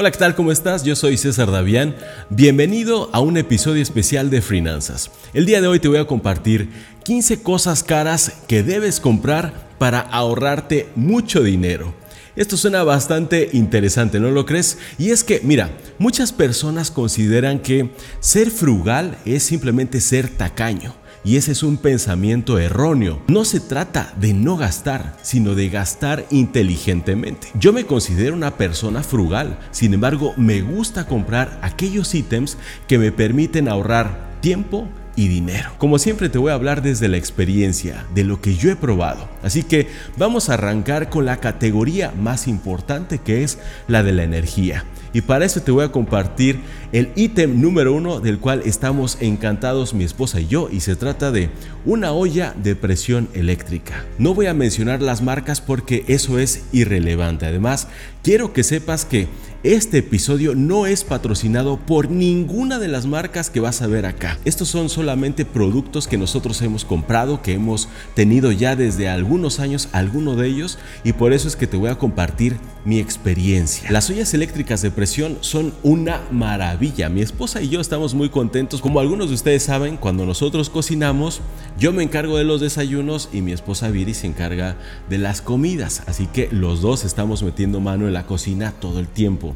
Hola, ¿qué tal? ¿Cómo estás? Yo soy César Davián. Bienvenido a un episodio especial de Finanzas. El día de hoy te voy a compartir 15 cosas caras que debes comprar para ahorrarte mucho dinero. Esto suena bastante interesante, ¿no lo crees? Y es que, mira, muchas personas consideran que ser frugal es simplemente ser tacaño. Y ese es un pensamiento erróneo. No se trata de no gastar, sino de gastar inteligentemente. Yo me considero una persona frugal, sin embargo me gusta comprar aquellos ítems que me permiten ahorrar tiempo y dinero. Como siempre te voy a hablar desde la experiencia, de lo que yo he probado. Así que vamos a arrancar con la categoría más importante que es la de la energía. Y para eso te voy a compartir el ítem número uno del cual estamos encantados mi esposa y yo y se trata de una olla de presión eléctrica. No voy a mencionar las marcas porque eso es irrelevante. Además, quiero que sepas que este episodio no es patrocinado por ninguna de las marcas que vas a ver acá. Estos son solamente productos que nosotros hemos comprado, que hemos tenido ya desde algunos años, alguno de ellos, y por eso es que te voy a compartir mi experiencia. Las ollas eléctricas de presión son una maravilla. Mi esposa y yo estamos muy contentos. Como algunos de ustedes saben, cuando nosotros cocinamos, yo me encargo de los desayunos y mi esposa Viri se encarga de las comidas. Así que los dos estamos metiendo mano en la cocina todo el tiempo.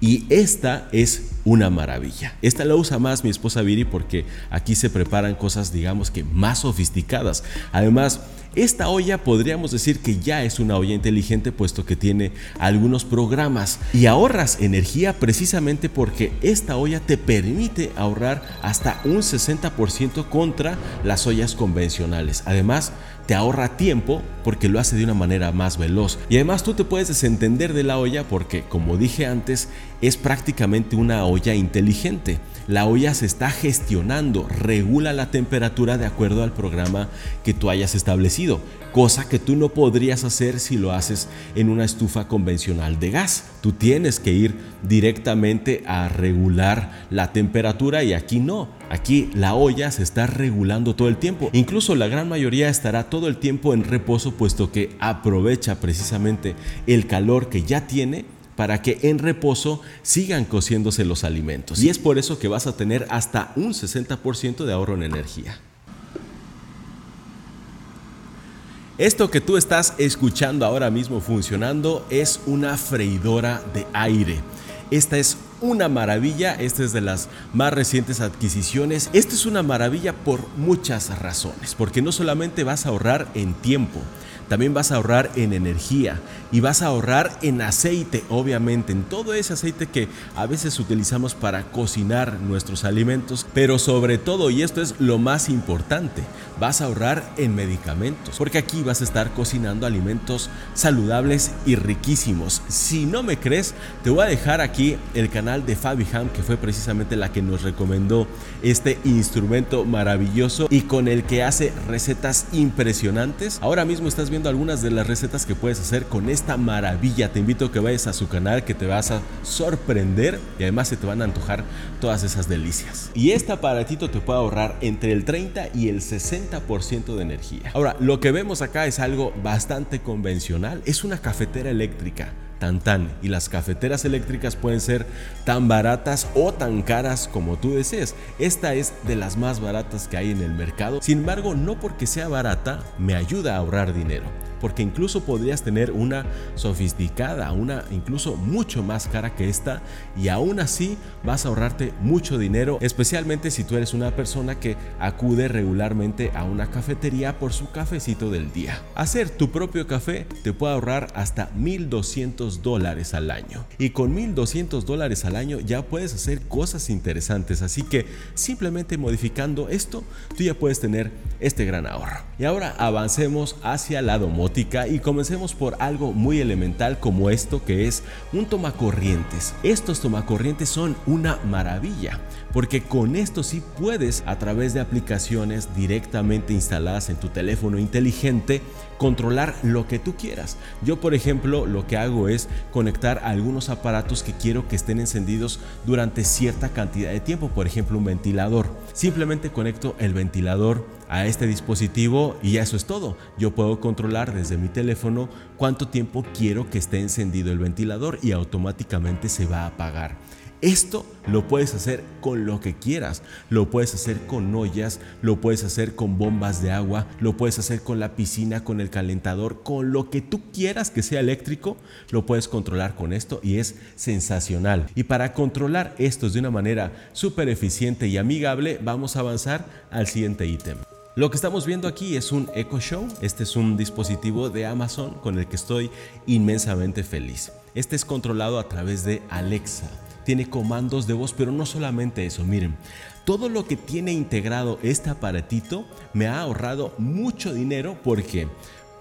Y esta es una maravilla. Esta la usa más mi esposa Viri porque aquí se preparan cosas, digamos que más sofisticadas. Además, esta olla podríamos decir que ya es una olla inteligente puesto que tiene algunos programas y ahorras energía precisamente porque esta olla te permite ahorrar hasta un 60% contra las ollas convencionales. Además, te ahorra tiempo porque lo hace de una manera más veloz. Y además tú te puedes desentender de la olla porque, como dije antes, es prácticamente una olla inteligente. La olla se está gestionando, regula la temperatura de acuerdo al programa que tú hayas establecido, cosa que tú no podrías hacer si lo haces en una estufa convencional de gas. Tú tienes que ir directamente a regular la temperatura y aquí no. Aquí la olla se está regulando todo el tiempo. Incluso la gran mayoría estará todo el tiempo en reposo puesto que aprovecha precisamente el calor que ya tiene para que en reposo sigan cociéndose los alimentos. Y es por eso que vas a tener hasta un 60% de ahorro en energía. Esto que tú estás escuchando ahora mismo funcionando es una freidora de aire. Esta es una maravilla, esta es de las más recientes adquisiciones. Esta es una maravilla por muchas razones, porque no solamente vas a ahorrar en tiempo, también vas a ahorrar en energía y vas a ahorrar en aceite, obviamente, en todo ese aceite que a veces utilizamos para cocinar nuestros alimentos, pero sobre todo, y esto es lo más importante, vas a ahorrar en medicamentos, porque aquí vas a estar cocinando alimentos saludables y riquísimos. Si no me crees, te voy a dejar aquí el canal de Fabi Ham, que fue precisamente la que nos recomendó este instrumento maravilloso y con el que hace recetas impresionantes. Ahora mismo estás viendo algunas de las recetas que puedes hacer con esta maravilla. Te invito a que vayas a su canal que te vas a sorprender y además se te van a antojar todas esas delicias. Y este aparatito te puede ahorrar entre el 30 y el 60% de energía. Ahora, lo que vemos acá es algo bastante convencional. Es una cafetera eléctrica tan tan y las cafeteras eléctricas pueden ser tan baratas o tan caras como tú desees. Esta es de las más baratas que hay en el mercado. Sin embargo, no porque sea barata me ayuda a ahorrar dinero porque incluso podrías tener una sofisticada, una incluso mucho más cara que esta y aún así vas a ahorrarte mucho dinero, especialmente si tú eres una persona que acude regularmente a una cafetería por su cafecito del día. Hacer tu propio café te puede ahorrar hasta 1200 dólares al año y con 1200 dólares al año ya puedes hacer cosas interesantes, así que simplemente modificando esto tú ya puedes tener este gran ahorro. Y ahora avancemos hacia la domótica y comencemos por algo muy elemental como esto que es un tomacorrientes. Estos tomacorrientes son una maravilla porque con esto sí puedes a través de aplicaciones directamente instaladas en tu teléfono inteligente controlar lo que tú quieras. Yo por ejemplo lo que hago es conectar algunos aparatos que quiero que estén encendidos durante cierta cantidad de tiempo, por ejemplo un ventilador. Simplemente conecto el ventilador a este dispositivo y eso es todo. Yo puedo controlar desde mi teléfono cuánto tiempo quiero que esté encendido el ventilador y automáticamente se va a apagar. Esto lo puedes hacer con lo que quieras. Lo puedes hacer con ollas, lo puedes hacer con bombas de agua, lo puedes hacer con la piscina, con el calentador, con lo que tú quieras que sea eléctrico, lo puedes controlar con esto y es sensacional. Y para controlar esto de una manera súper eficiente y amigable, vamos a avanzar al siguiente ítem. Lo que estamos viendo aquí es un Echo Show. Este es un dispositivo de Amazon con el que estoy inmensamente feliz. Este es controlado a través de Alexa. Tiene comandos de voz, pero no solamente eso. Miren, todo lo que tiene integrado este aparatito me ha ahorrado mucho dinero porque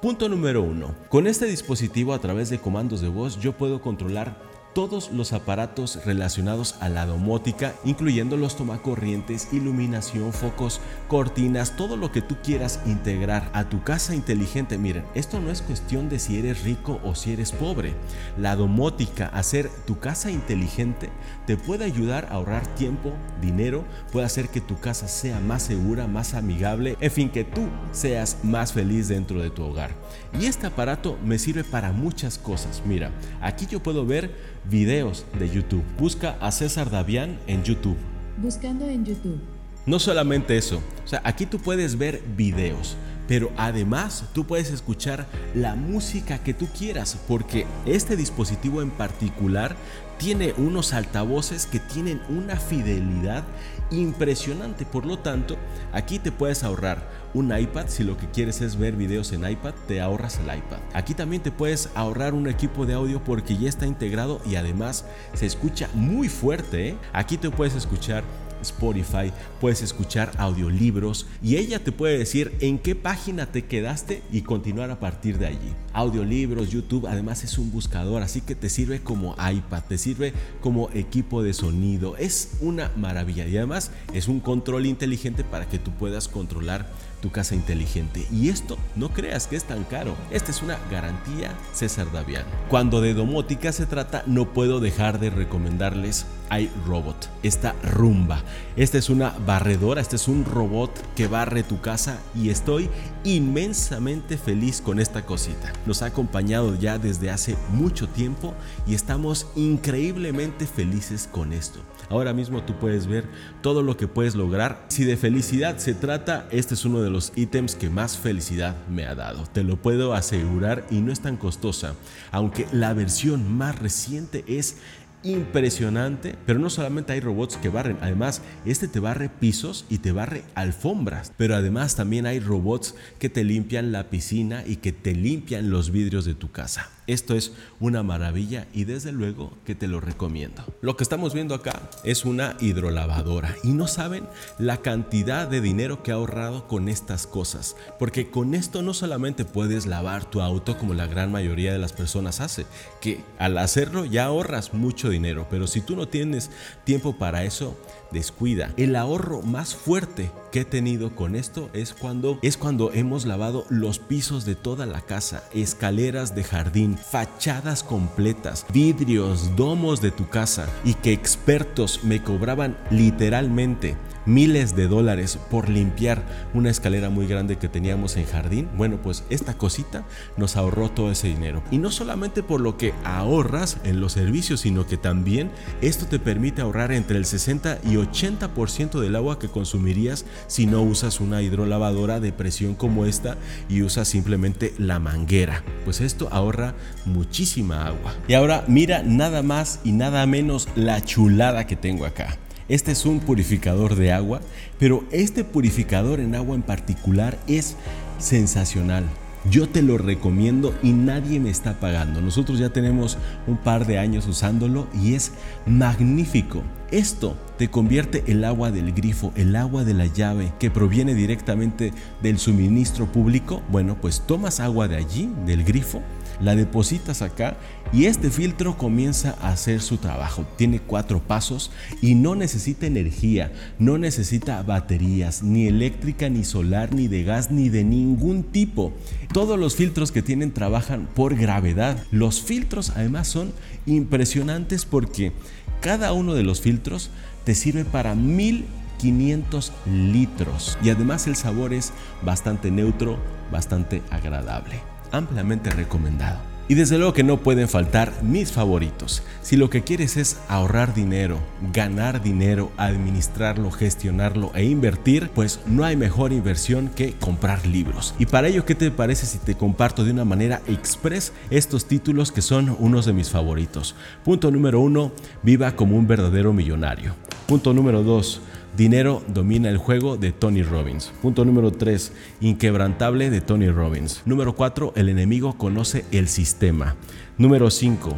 Punto número uno. Con este dispositivo a través de comandos de voz yo puedo controlar todos los aparatos relacionados a la domótica, incluyendo los tomacorrientes, iluminación, focos, cortinas, todo lo que tú quieras integrar a tu casa inteligente. Miren, esto no es cuestión de si eres rico o si eres pobre. La domótica, hacer tu casa inteligente, te puede ayudar a ahorrar tiempo, dinero, puede hacer que tu casa sea más segura, más amigable, en fin, que tú seas más feliz dentro de tu hogar. Y este aparato me sirve para muchas cosas. Mira, aquí yo puedo ver videos de YouTube. Busca a César Davián en YouTube. Buscando en YouTube. No solamente eso, o sea, aquí tú puedes ver videos, pero además tú puedes escuchar la música que tú quieras, porque este dispositivo en particular tiene unos altavoces que tienen una fidelidad impresionante. Por lo tanto, aquí te puedes ahorrar un iPad. Si lo que quieres es ver videos en iPad, te ahorras el iPad. Aquí también te puedes ahorrar un equipo de audio porque ya está integrado y además se escucha muy fuerte. ¿eh? Aquí te puedes escuchar Spotify, puedes escuchar audiolibros y ella te puede decir en qué página te quedaste y continuar a partir de allí. Audiolibros, YouTube, además es un buscador, así que te sirve como iPad, te sirve como equipo de sonido. Es una maravilla y además es un control inteligente para que tú puedas controlar tu casa inteligente. Y esto no creas que es tan caro. Esta es una garantía César Davián. Cuando de domótica se trata, no puedo dejar de recomendarles iRobot, esta rumba. Esta es una barredora, este es un robot que barre tu casa y estoy inmensamente feliz con esta cosita. Nos ha acompañado ya desde hace mucho tiempo y estamos increíblemente felices con esto. Ahora mismo tú puedes ver todo lo que puedes lograr. Si de felicidad se trata, este es uno de los ítems que más felicidad me ha dado. Te lo puedo asegurar y no es tan costosa, aunque la versión más reciente es impresionante, pero no solamente hay robots que barren, además este te barre pisos y te barre alfombras, pero además también hay robots que te limpian la piscina y que te limpian los vidrios de tu casa. Esto es una maravilla y desde luego que te lo recomiendo. Lo que estamos viendo acá es una hidrolavadora y no saben la cantidad de dinero que ha ahorrado con estas cosas, porque con esto no solamente puedes lavar tu auto como la gran mayoría de las personas hace, que al hacerlo ya ahorras mucho dinero, pero si tú no tienes tiempo para eso, descuida. El ahorro más fuerte que he tenido con esto es cuando es cuando hemos lavado los pisos de toda la casa, escaleras de jardín, fachadas completas, vidrios, domos de tu casa y que expertos me cobraban literalmente miles de dólares por limpiar una escalera muy grande que teníamos en jardín, bueno, pues esta cosita nos ahorró todo ese dinero. Y no solamente por lo que ahorras en los servicios, sino que también esto te permite ahorrar entre el 60 y 80% del agua que consumirías si no usas una hidrolavadora de presión como esta y usas simplemente la manguera. Pues esto ahorra muchísima agua. Y ahora mira nada más y nada menos la chulada que tengo acá. Este es un purificador de agua, pero este purificador en agua en particular es sensacional. Yo te lo recomiendo y nadie me está pagando. Nosotros ya tenemos un par de años usándolo y es magnífico. Esto te convierte el agua del grifo, el agua de la llave que proviene directamente del suministro público. Bueno, pues tomas agua de allí, del grifo, la depositas acá y este filtro comienza a hacer su trabajo. Tiene cuatro pasos y no necesita energía, no necesita baterías, ni eléctrica, ni solar, ni de gas, ni de ningún tipo. Todos los filtros que tienen trabajan por gravedad. Los filtros además son impresionantes porque cada uno de los filtros te sirve para 1500 litros y además el sabor es bastante neutro, bastante agradable. Ampliamente recomendado. Y desde luego que no pueden faltar mis favoritos. Si lo que quieres es ahorrar dinero, ganar dinero, administrarlo, gestionarlo e invertir, pues no hay mejor inversión que comprar libros. Y para ello, ¿qué te parece si te comparto de una manera express estos títulos que son unos de mis favoritos? Punto número uno, viva como un verdadero millonario. Punto número dos, Dinero domina el juego de Tony Robbins. Punto número 3. Inquebrantable de Tony Robbins. Número 4. El enemigo conoce el sistema. Número 5.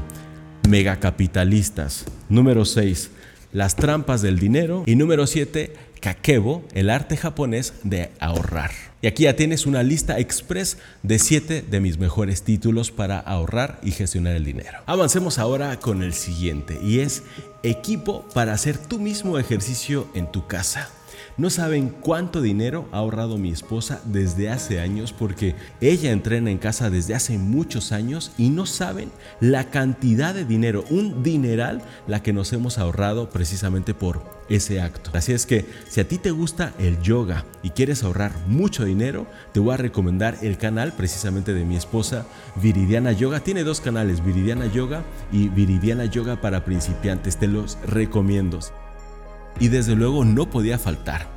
Megacapitalistas. Número 6. Las trampas del dinero. Y número 7. Kakebo, el arte japonés de ahorrar. Y aquí ya tienes una lista express de 7 de mis mejores títulos para ahorrar y gestionar el dinero. Avancemos ahora con el siguiente y es equipo para hacer tu mismo ejercicio en tu casa. No saben cuánto dinero ha ahorrado mi esposa desde hace años porque ella entrena en casa desde hace muchos años y no saben la cantidad de dinero, un dineral, la que nos hemos ahorrado precisamente por ese acto. Así es que si a ti te gusta el yoga y quieres ahorrar mucho dinero, te voy a recomendar el canal precisamente de mi esposa, Viridiana Yoga. Tiene dos canales, Viridiana Yoga y Viridiana Yoga para principiantes. Te los recomiendo. Y desde luego no podía faltar.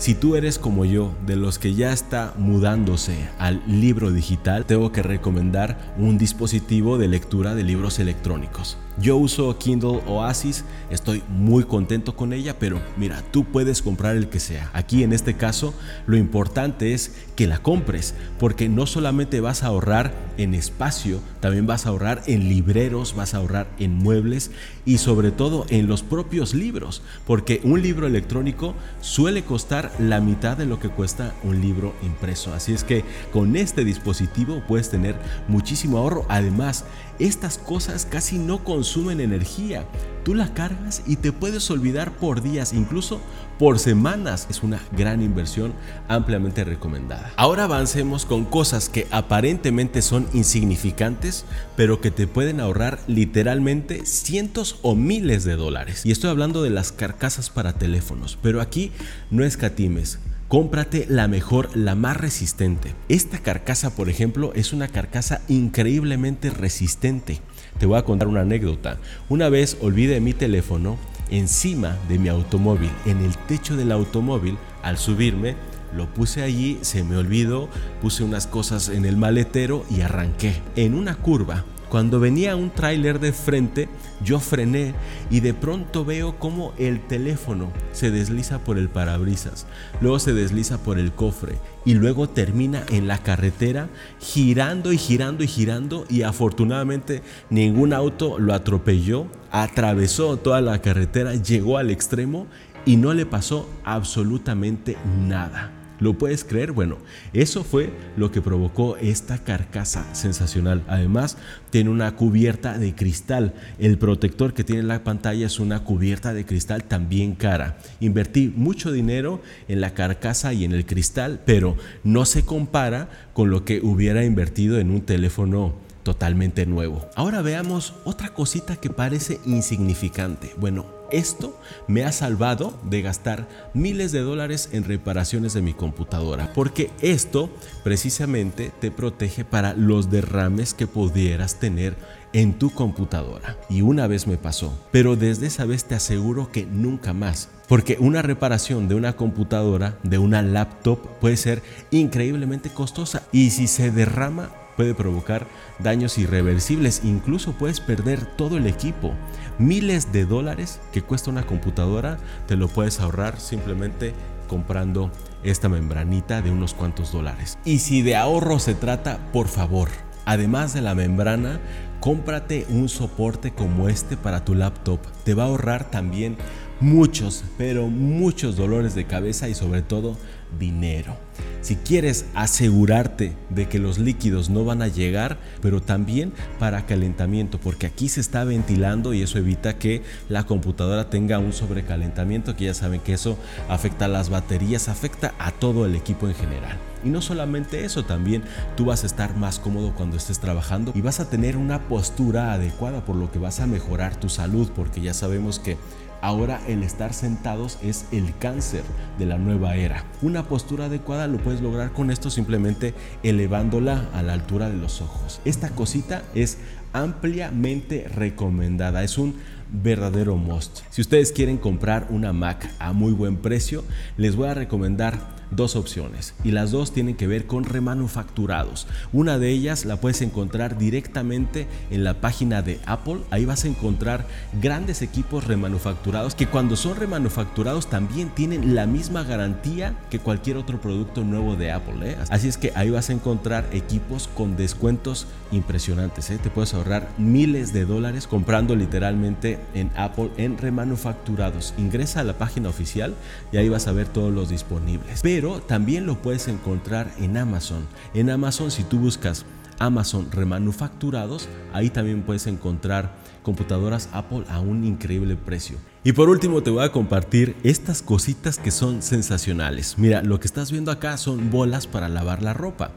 Si tú eres como yo, de los que ya está mudándose al libro digital, tengo que recomendar un dispositivo de lectura de libros electrónicos. Yo uso Kindle Oasis, estoy muy contento con ella, pero mira, tú puedes comprar el que sea. Aquí en este caso, lo importante es que la compres, porque no solamente vas a ahorrar en espacio, también vas a ahorrar en libreros, vas a ahorrar en muebles y sobre todo en los propios libros, porque un libro electrónico suele costar la mitad de lo que cuesta un libro impreso. Así es que con este dispositivo puedes tener muchísimo ahorro. Además, estas cosas casi no consumen energía. Tú la cargas y te puedes olvidar por días, incluso por semanas. Es una gran inversión ampliamente recomendada. Ahora avancemos con cosas que aparentemente son insignificantes, pero que te pueden ahorrar literalmente cientos o miles de dólares. Y estoy hablando de las carcasas para teléfonos, pero aquí no escatimes cómprate la mejor, la más resistente. Esta carcasa, por ejemplo, es una carcasa increíblemente resistente. Te voy a contar una anécdota. Una vez olvidé mi teléfono encima de mi automóvil, en el techo del automóvil, al subirme, lo puse allí, se me olvidó, puse unas cosas en el maletero y arranqué. En una curva cuando venía un tráiler de frente, yo frené y de pronto veo como el teléfono se desliza por el parabrisas, luego se desliza por el cofre y luego termina en la carretera girando y girando y girando y afortunadamente ningún auto lo atropelló, atravesó toda la carretera, llegó al extremo y no le pasó absolutamente nada. ¿Lo puedes creer? Bueno, eso fue lo que provocó esta carcasa sensacional. Además, tiene una cubierta de cristal. El protector que tiene la pantalla es una cubierta de cristal también cara. Invertí mucho dinero en la carcasa y en el cristal, pero no se compara con lo que hubiera invertido en un teléfono totalmente nuevo. Ahora veamos otra cosita que parece insignificante. Bueno, esto me ha salvado de gastar miles de dólares en reparaciones de mi computadora, porque esto precisamente te protege para los derrames que pudieras tener en tu computadora. Y una vez me pasó, pero desde esa vez te aseguro que nunca más. Porque una reparación de una computadora, de una laptop, puede ser increíblemente costosa. Y si se derrama, puede provocar daños irreversibles, incluso puedes perder todo el equipo. Miles de dólares que cuesta una computadora te lo puedes ahorrar simplemente comprando esta membranita de unos cuantos dólares. Y si de ahorro se trata, por favor, además de la membrana, cómprate un soporte como este para tu laptop. Te va a ahorrar también muchos, pero muchos dolores de cabeza y sobre todo dinero. Si quieres asegurarte de que los líquidos no van a llegar, pero también para calentamiento, porque aquí se está ventilando y eso evita que la computadora tenga un sobrecalentamiento, que ya saben que eso afecta a las baterías, afecta a todo el equipo en general. Y no solamente eso, también tú vas a estar más cómodo cuando estés trabajando y vas a tener una postura adecuada, por lo que vas a mejorar tu salud, porque ya sabemos que Ahora el estar sentados es el cáncer de la nueva era. Una postura adecuada lo puedes lograr con esto simplemente elevándola a la altura de los ojos. Esta cosita es ampliamente recomendada. Es un verdadero must. Si ustedes quieren comprar una Mac a muy buen precio, les voy a recomendar dos opciones y las dos tienen que ver con remanufacturados. Una de ellas la puedes encontrar directamente en la página de Apple. Ahí vas a encontrar grandes equipos remanufacturados que cuando son remanufacturados también tienen la misma garantía que cualquier otro producto nuevo de Apple. ¿eh? Así es que ahí vas a encontrar equipos con descuentos impresionantes. ¿eh? Te puedes ahorrar miles de dólares comprando literalmente en Apple en remanufacturados. Ingresa a la página oficial y ahí vas a ver todos los disponibles. Pero también lo puedes encontrar en Amazon. En Amazon si tú buscas Amazon remanufacturados, ahí también puedes encontrar computadoras Apple a un increíble precio. Y por último te voy a compartir estas cositas que son sensacionales. Mira, lo que estás viendo acá son bolas para lavar la ropa.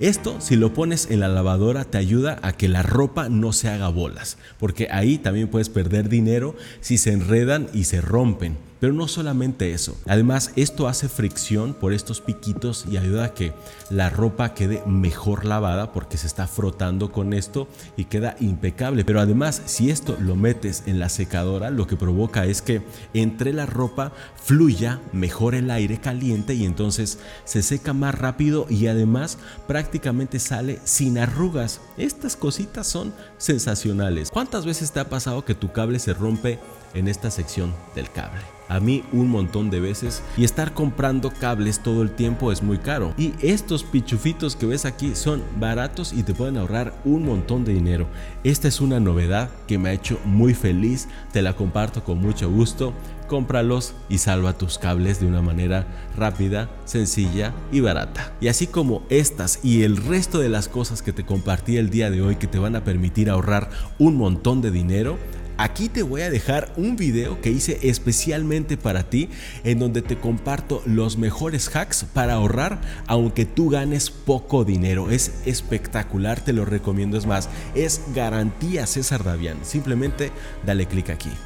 Esto si lo pones en la lavadora te ayuda a que la ropa no se haga bolas, porque ahí también puedes perder dinero si se enredan y se rompen. Pero no solamente eso, además esto hace fricción por estos piquitos y ayuda a que la ropa quede mejor lavada porque se está frotando con esto y queda impecable. Pero además si esto lo metes en la secadora lo que provoca es que entre la ropa fluya mejor el aire caliente y entonces se seca más rápido y además prácticamente sale sin arrugas. Estas cositas son sensacionales. ¿Cuántas veces te ha pasado que tu cable se rompe en esta sección del cable? A mí un montón de veces y estar comprando cables todo el tiempo es muy caro. Y estos pichufitos que ves aquí son baratos y te pueden ahorrar un montón de dinero. Esta es una novedad que me ha hecho muy feliz, te la comparto con mucho gusto. Cómpralos y salva tus cables de una manera rápida, sencilla y barata. Y así como estas y el resto de las cosas que te compartí el día de hoy que te van a permitir ahorrar un montón de dinero, Aquí te voy a dejar un video que hice especialmente para ti en donde te comparto los mejores hacks para ahorrar aunque tú ganes poco dinero. Es espectacular, te lo recomiendo. Es más, es garantía César Davián. Simplemente dale clic aquí.